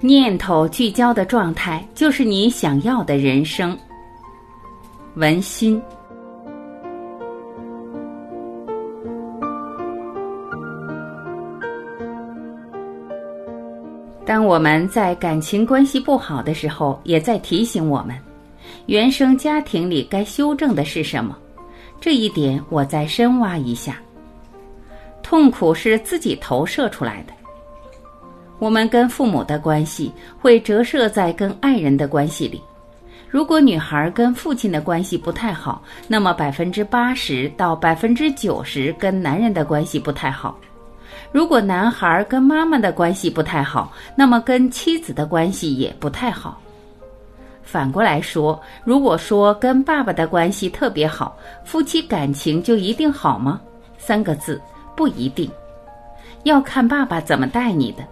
念头聚焦的状态，就是你想要的人生。文心。当我们在感情关系不好的时候，也在提醒我们，原生家庭里该修正的是什么。这一点，我再深挖一下。痛苦是自己投射出来的。我们跟父母的关系会折射在跟爱人的关系里。如果女孩跟父亲的关系不太好，那么百分之八十到百分之九十跟男人的关系不太好。如果男孩跟妈妈的关系不太好，那么跟妻子的关系也不太好。反过来说，如果说跟爸爸的关系特别好，夫妻感情就一定好吗？三个字，不一定，要看爸爸怎么待你的。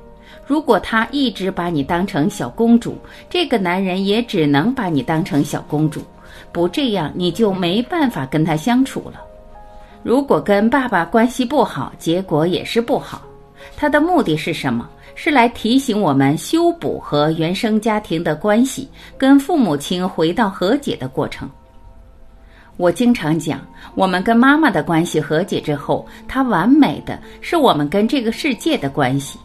如果他一直把你当成小公主，这个男人也只能把你当成小公主，不这样你就没办法跟他相处了。如果跟爸爸关系不好，结果也是不好。他的目的是什么？是来提醒我们修补和原生家庭的关系，跟父母亲回到和解的过程。我经常讲，我们跟妈妈的关系和解之后，它完美的是我们跟这个世界的关系；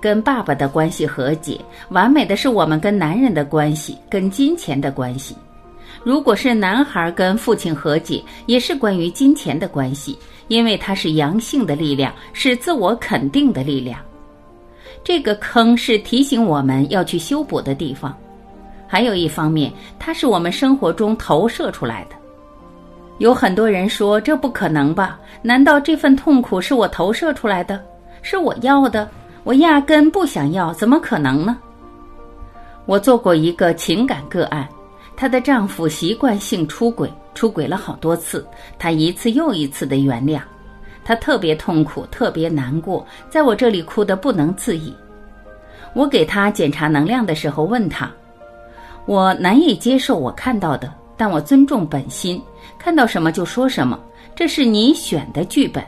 跟爸爸的关系和解，完美的是我们跟男人的关系、跟金钱的关系。如果是男孩跟父亲和解，也是关于金钱的关系，因为它是阳性的力量，是自我肯定的力量。这个坑是提醒我们要去修补的地方。还有一方面，它是我们生活中投射出来的。有很多人说这不可能吧？难道这份痛苦是我投射出来的？是我要的？我压根不想要，怎么可能呢？我做过一个情感个案。她的丈夫习惯性出轨，出轨了好多次，她一次又一次的原谅，她特别痛苦，特别难过，在我这里哭得不能自已。我给她检查能量的时候问她：“我难以接受我看到的，但我尊重本心，看到什么就说什么，这是你选的剧本。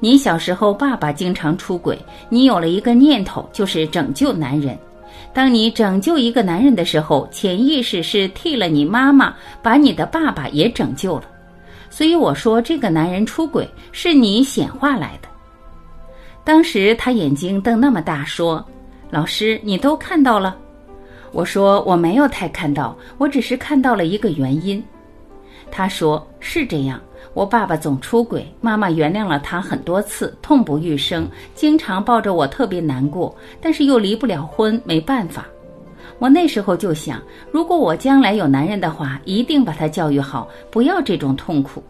你小时候爸爸经常出轨，你有了一个念头，就是拯救男人。”当你拯救一个男人的时候，潜意识是替了你妈妈，把你的爸爸也拯救了。所以我说，这个男人出轨是你显化来的。当时他眼睛瞪那么大，说：“老师，你都看到了？”我说：“我没有太看到，我只是看到了一个原因。”他说：“是这样。”我爸爸总出轨，妈妈原谅了他很多次，痛不欲生，经常抱着我特别难过，但是又离不了婚，没办法。我那时候就想，如果我将来有男人的话，一定把他教育好，不要这种痛苦。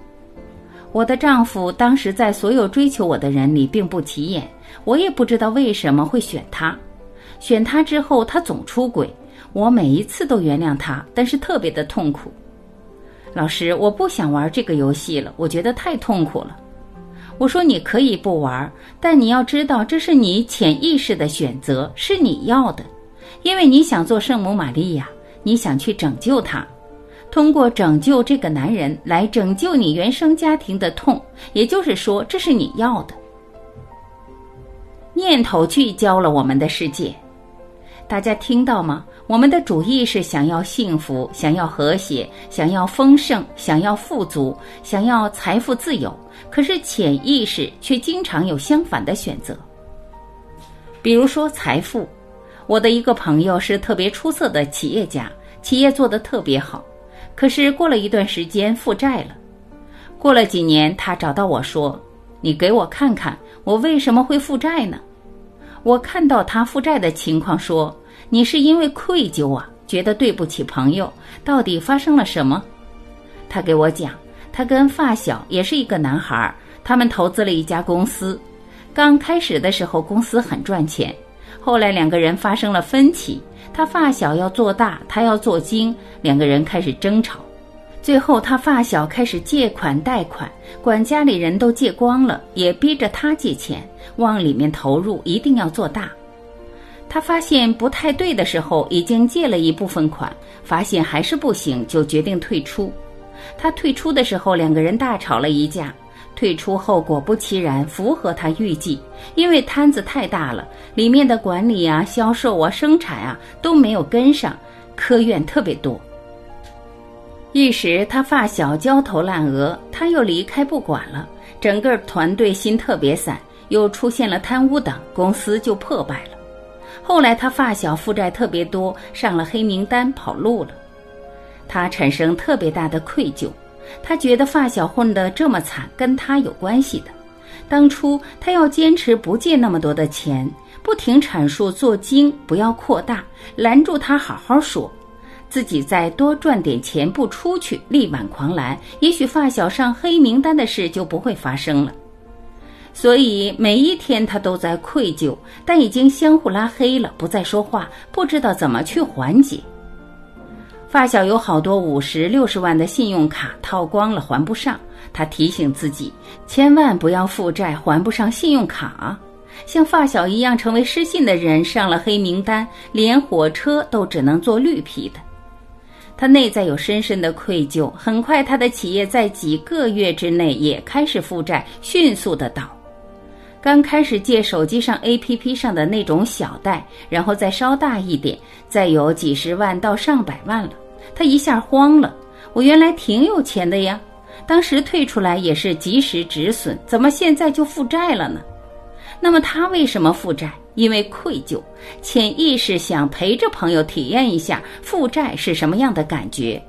我的丈夫当时在所有追求我的人里并不起眼，我也不知道为什么会选他。选他之后，他总出轨，我每一次都原谅他，但是特别的痛苦。老师，我不想玩这个游戏了，我觉得太痛苦了。我说你可以不玩，但你要知道这是你潜意识的选择，是你要的，因为你想做圣母玛利亚，你想去拯救他，通过拯救这个男人来拯救你原生家庭的痛，也就是说这是你要的。念头聚焦了我们的世界，大家听到吗？我们的主意是想要幸福，想要和谐，想要丰盛，想要富足，想要财富自由。可是潜意识却经常有相反的选择。比如说财富，我的一个朋友是特别出色的企业家，企业做得特别好。可是过了一段时间负债了，过了几年，他找到我说：“你给我看看，我为什么会负债呢？”我看到他负债的情况，说。你是因为愧疚啊，觉得对不起朋友，到底发生了什么？他给我讲，他跟发小也是一个男孩，他们投资了一家公司，刚开始的时候公司很赚钱，后来两个人发生了分歧，他发小要做大，他要做精，两个人开始争吵，最后他发小开始借款贷款，管家里人都借光了，也逼着他借钱往里面投入，一定要做大。他发现不太对的时候，已经借了一部分款，发现还是不行，就决定退出。他退出的时候，两个人大吵了一架。退出后果不其然，符合他预计，因为摊子太大了，里面的管理啊、销售啊、生产啊都没有跟上，科院特别多。一时他发小焦头烂额，他又离开不管了，整个团队心特别散，又出现了贪污等，公司就破败了。后来他发小负债特别多，上了黑名单，跑路了。他产生特别大的愧疚，他觉得发小混得这么惨，跟他有关系的。当初他要坚持不借那么多的钱，不停阐述做精不要扩大，拦住他好好说。自己再多赚点钱不出去，力挽狂澜，也许发小上黑名单的事就不会发生了。所以每一天他都在愧疚，但已经相互拉黑了，不再说话，不知道怎么去缓解。发小有好多五十六十万的信用卡套光了，还不上。他提醒自己，千万不要负债，还不上信用卡。像发小一样成为失信的人，上了黑名单，连火车都只能坐绿皮的。他内在有深深的愧疚，很快他的企业在几个月之内也开始负债，迅速的倒。刚开始借手机上 APP 上的那种小贷，然后再稍大一点，再有几十万到上百万了。他一下慌了，我原来挺有钱的呀，当时退出来也是及时止损，怎么现在就负债了呢？那么他为什么负债？因为愧疚，潜意识想陪着朋友体验一下负债是什么样的感觉。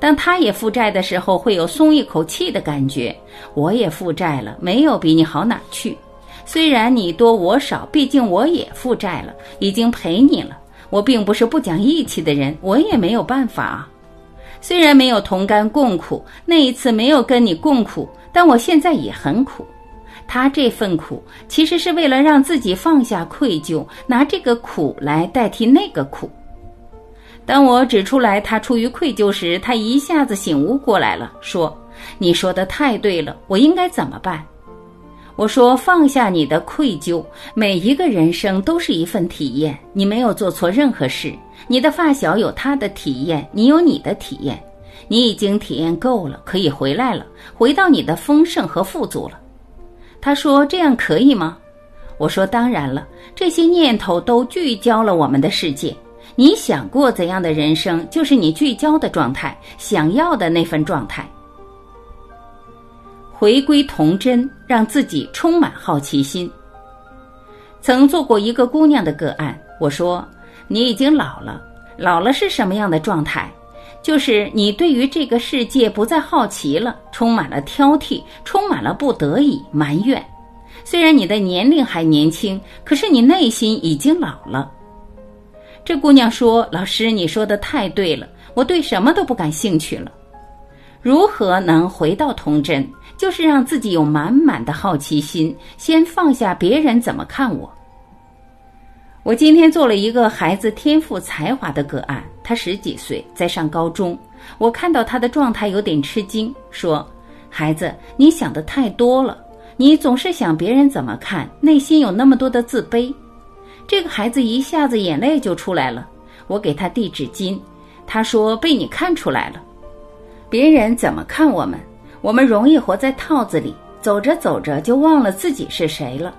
当他也负债的时候，会有松一口气的感觉。我也负债了，没有比你好哪去。虽然你多我少，毕竟我也负债了，已经陪你了。我并不是不讲义气的人，我也没有办法。虽然没有同甘共苦，那一次没有跟你共苦，但我现在也很苦。他这份苦，其实是为了让自己放下愧疚，拿这个苦来代替那个苦。当我指出来他出于愧疚时，他一下子醒悟过来了，说：“你说的太对了，我应该怎么办？”我说：“放下你的愧疚，每一个人生都是一份体验，你没有做错任何事。你的发小有他的体验，你有你的体验，你已经体验够了，可以回来了，回到你的丰盛和富足了。”他说：“这样可以吗？”我说：“当然了，这些念头都聚焦了我们的世界。你想过怎样的人生，就是你聚焦的状态，想要的那份状态。回归童真，让自己充满好奇心。曾做过一个姑娘的个案，我说：“你已经老了，老了是什么样的状态？”就是你对于这个世界不再好奇了，充满了挑剔，充满了不得已、埋怨。虽然你的年龄还年轻，可是你内心已经老了。这姑娘说：“老师，你说的太对了，我对什么都不感兴趣了。如何能回到童真？就是让自己有满满的好奇心，先放下别人怎么看我。”我今天做了一个孩子天赋才华的个案，他十几岁，在上高中。我看到他的状态有点吃惊，说：“孩子，你想的太多了，你总是想别人怎么看，内心有那么多的自卑。”这个孩子一下子眼泪就出来了。我给他递纸巾，他说：“被你看出来了，别人怎么看我们？我们容易活在套子里，走着走着就忘了自己是谁了。”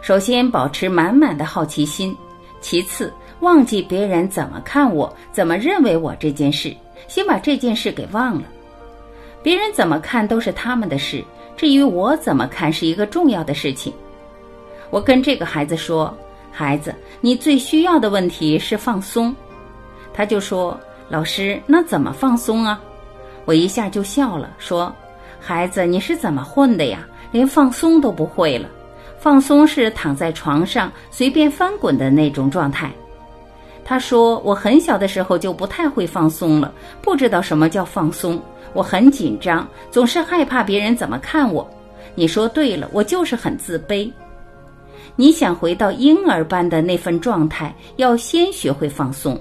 首先，保持满满的好奇心；其次，忘记别人怎么看我、怎么认为我这件事，先把这件事给忘了。别人怎么看都是他们的事，至于我怎么看是一个重要的事情。我跟这个孩子说：“孩子，你最需要的问题是放松。”他就说：“老师，那怎么放松啊？”我一下就笑了，说：“孩子，你是怎么混的呀？连放松都不会了。”放松是躺在床上随便翻滚的那种状态。他说：“我很小的时候就不太会放松了，不知道什么叫放松。我很紧张，总是害怕别人怎么看我。你说对了，我就是很自卑。你想回到婴儿般的那份状态，要先学会放松。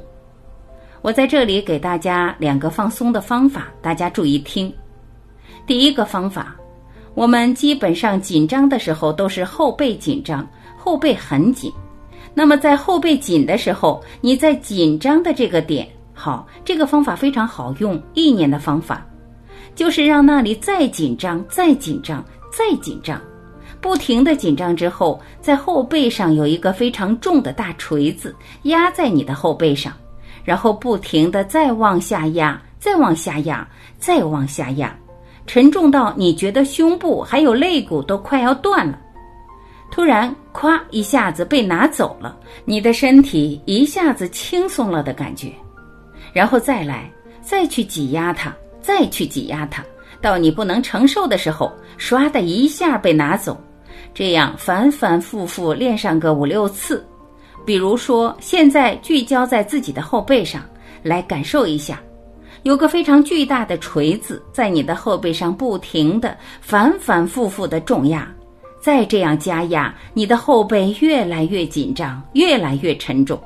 我在这里给大家两个放松的方法，大家注意听。第一个方法。”我们基本上紧张的时候都是后背紧张，后背很紧。那么在后背紧的时候，你在紧张的这个点，好，这个方法非常好用，意念的方法。就是让那里再紧张、再紧张、再紧张，不停的紧张之后，在后背上有一个非常重的大锤子压在你的后背上，然后不停的再往下压、再往下压、再往下压，沉重到你觉得胸部还有肋骨都快要断了。突然，咵一下子被拿走了，你的身体一下子轻松了的感觉，然后再来，再去挤压它。再去挤压它，到你不能承受的时候，唰的一下被拿走，这样反反复复练上个五六次。比如说，现在聚焦在自己的后背上，来感受一下，有个非常巨大的锤子在你的后背上不停的反反复复的重压，再这样加压，你的后背越来越紧张，越来越沉重。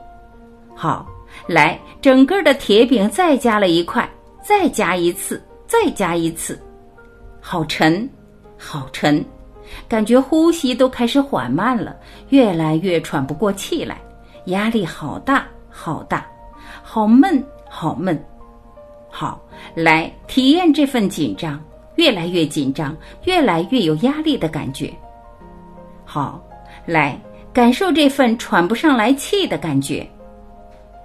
好，来，整个的铁饼再加了一块。再加一次，再加一次，好沉，好沉，感觉呼吸都开始缓慢了，越来越喘不过气来，压力好大，好大，好闷，好闷。好，来体验这份紧张，越来越紧张，越来越有压力的感觉。好，来感受这份喘不上来气的感觉。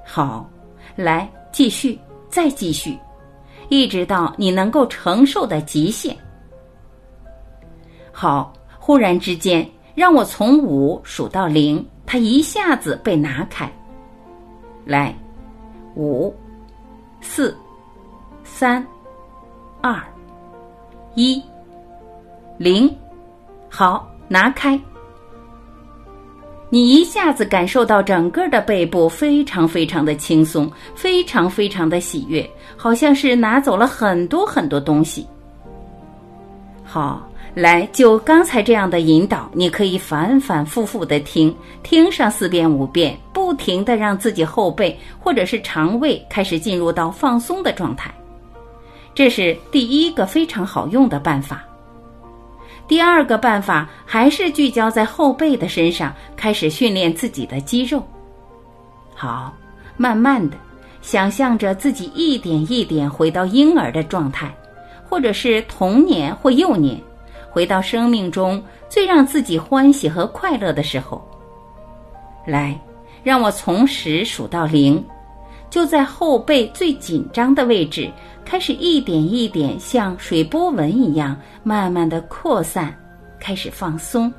好，来继续，再继续。一直到你能够承受的极限。好，忽然之间，让我从五数到零，它一下子被拿开。来，五、四、三、二、一、零，好，拿开。你一下子感受到整个的背部非常非常的轻松，非常非常的喜悦，好像是拿走了很多很多东西。好，来，就刚才这样的引导，你可以反反复复的听，听上四遍五遍，不停的让自己后背或者是肠胃开始进入到放松的状态。这是第一个非常好用的办法。第二个办法还是聚焦在后背的身上，开始训练自己的肌肉。好，慢慢的想象着自己一点一点回到婴儿的状态，或者是童年或幼年，回到生命中最让自己欢喜和快乐的时候。来，让我从十数到零，就在后背最紧张的位置。开始一点一点像水波纹一样慢慢的扩散，开始放松，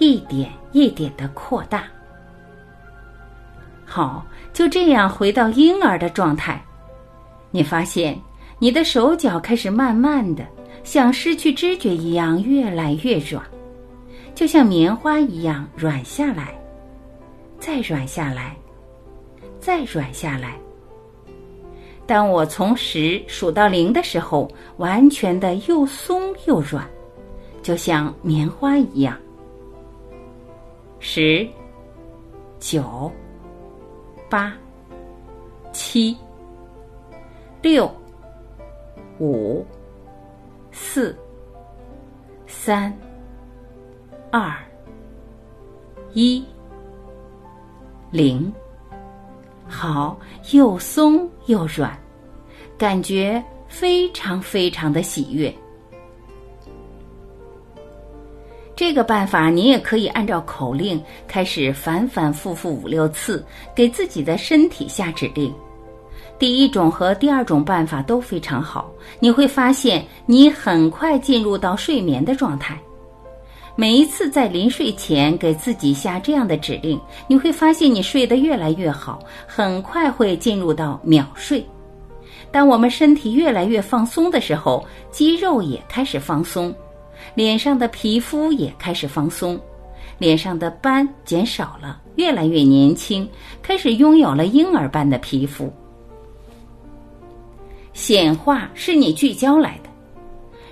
一点一点的扩大。好，就这样回到婴儿的状态。你发现你的手脚开始慢慢的像失去知觉一样越来越软，就像棉花一样软下来，再软下来，再软下来。当我从十数到零的时候，完全的又松又软，就像棉花一样。十、九、八、七、六、五、四、三、二、一、零。好，又松又软，感觉非常非常的喜悦。这个办法你也可以按照口令开始反反复复五六次，给自己的身体下指令。第一种和第二种办法都非常好，你会发现你很快进入到睡眠的状态。每一次在临睡前给自己下这样的指令，你会发现你睡得越来越好，很快会进入到秒睡。当我们身体越来越放松的时候，肌肉也开始放松，脸上的皮肤也开始放松，脸上的斑减少了，越来越年轻，开始拥有了婴儿般的皮肤。显化是你聚焦来的。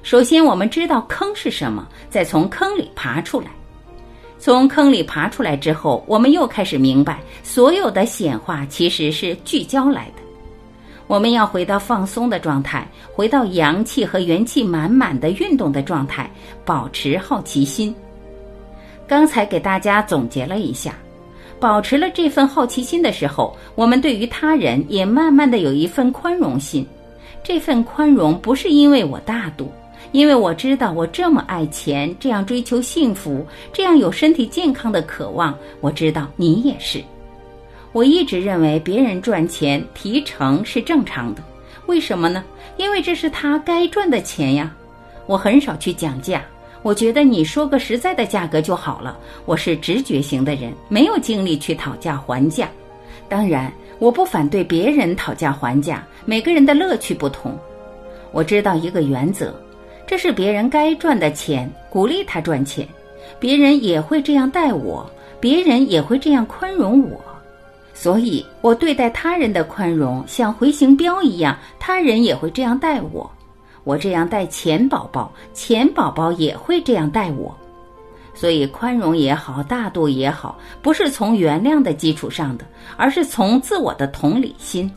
首先，我们知道坑是什么，再从坑里爬出来。从坑里爬出来之后，我们又开始明白，所有的显化其实是聚焦来的。我们要回到放松的状态，回到阳气和元气满满的运动的状态，保持好奇心。刚才给大家总结了一下，保持了这份好奇心的时候，我们对于他人也慢慢的有一份宽容心。这份宽容不是因为我大度，因为我知道我这么爱钱，这样追求幸福，这样有身体健康的渴望。我知道你也是。我一直认为别人赚钱提成是正常的，为什么呢？因为这是他该赚的钱呀。我很少去讲价，我觉得你说个实在的价格就好了。我是直觉型的人，没有精力去讨价还价。当然，我不反对别人讨价还价，每个人的乐趣不同。我知道一个原则，这是别人该赚的钱，鼓励他赚钱，别人也会这样待我，别人也会这样宽容我。所以，我对待他人的宽容像回形镖一样，他人也会这样待我。我这样待钱宝宝，钱宝宝也会这样待我。所以，宽容也好，大度也好，不是从原谅的基础上的，而是从自我的同理心。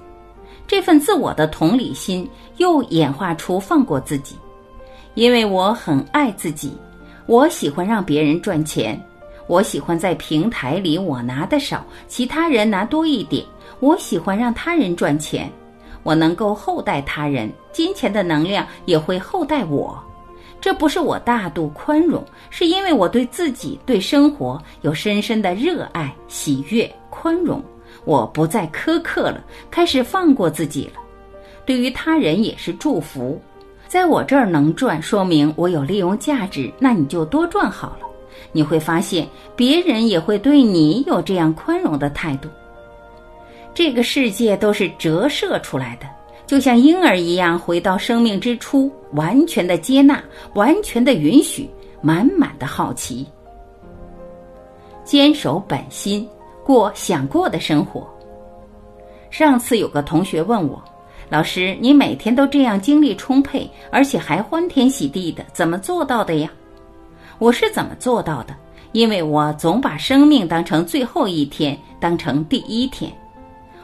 这份自我的同理心又演化出放过自己，因为我很爱自己，我喜欢让别人赚钱。我喜欢在平台里我拿的少，其他人拿多一点。我喜欢让他人赚钱，我能够厚待他人，金钱的能量也会厚待我。这不是我大度宽容，是因为我对自己、对生活有深深的热爱、喜悦、宽容。我不再苛刻了，开始放过自己了。对于他人也是祝福，在我这儿能赚，说明我有利用价值，那你就多赚好了。你会发现，别人也会对你有这样宽容的态度。这个世界都是折射出来的，就像婴儿一样，回到生命之初，完全的接纳，完全的允许，满满的好奇。坚守本心，过想过的生活。上次有个同学问我：“老师，你每天都这样精力充沛，而且还欢天喜地的，怎么做到的呀？”我是怎么做到的？因为我总把生命当成最后一天，当成第一天。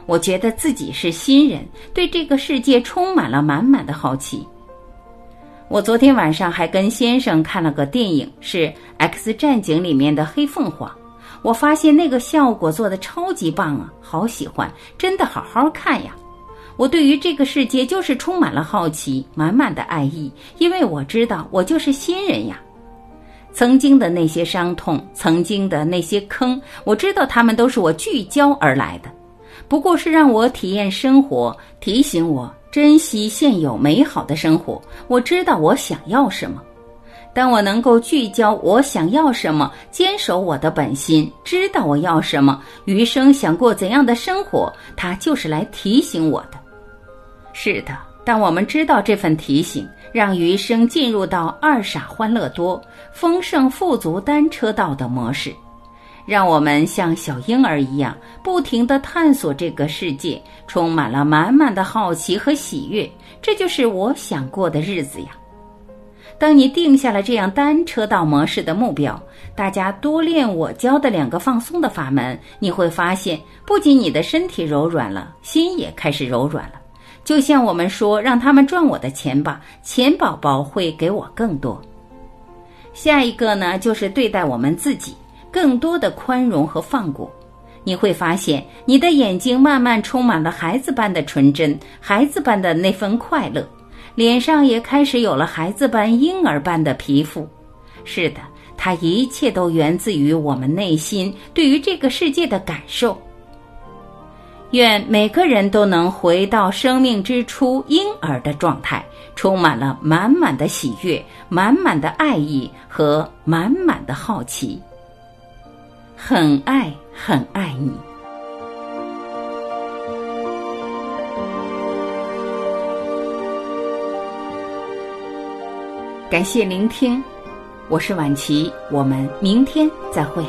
我觉得自己是新人，对这个世界充满了满满的好奇。我昨天晚上还跟先生看了个电影，是《X 战警》里面的黑凤凰。我发现那个效果做的超级棒啊，好喜欢，真的好好看呀！我对于这个世界就是充满了好奇，满满的爱意，因为我知道我就是新人呀。曾经的那些伤痛，曾经的那些坑，我知道他们都是我聚焦而来的，不过是让我体验生活，提醒我珍惜现有美好的生活。我知道我想要什么，当我能够聚焦我想要什么，坚守我的本心，知道我要什么，余生想过怎样的生活，它就是来提醒我的。是的，当我们知道这份提醒。让余生进入到二傻欢乐多、丰盛富足单车道的模式，让我们像小婴儿一样，不停地探索这个世界，充满了满满的好奇和喜悦。这就是我想过的日子呀！当你定下了这样单车道模式的目标，大家多练我教的两个放松的法门，你会发现，不仅你的身体柔软了，心也开始柔软了。就像我们说，让他们赚我的钱吧，钱宝宝会给我更多。下一个呢，就是对待我们自己，更多的宽容和放过。你会发现，你的眼睛慢慢充满了孩子般的纯真，孩子般的那份快乐，脸上也开始有了孩子般、婴儿般的皮肤。是的，它一切都源自于我们内心对于这个世界的感受。愿每个人都能回到生命之初婴儿的状态，充满了满满的喜悦、满满的爱意和满满的好奇。很爱很爱你，感谢聆听，我是婉琪，我们明天再会。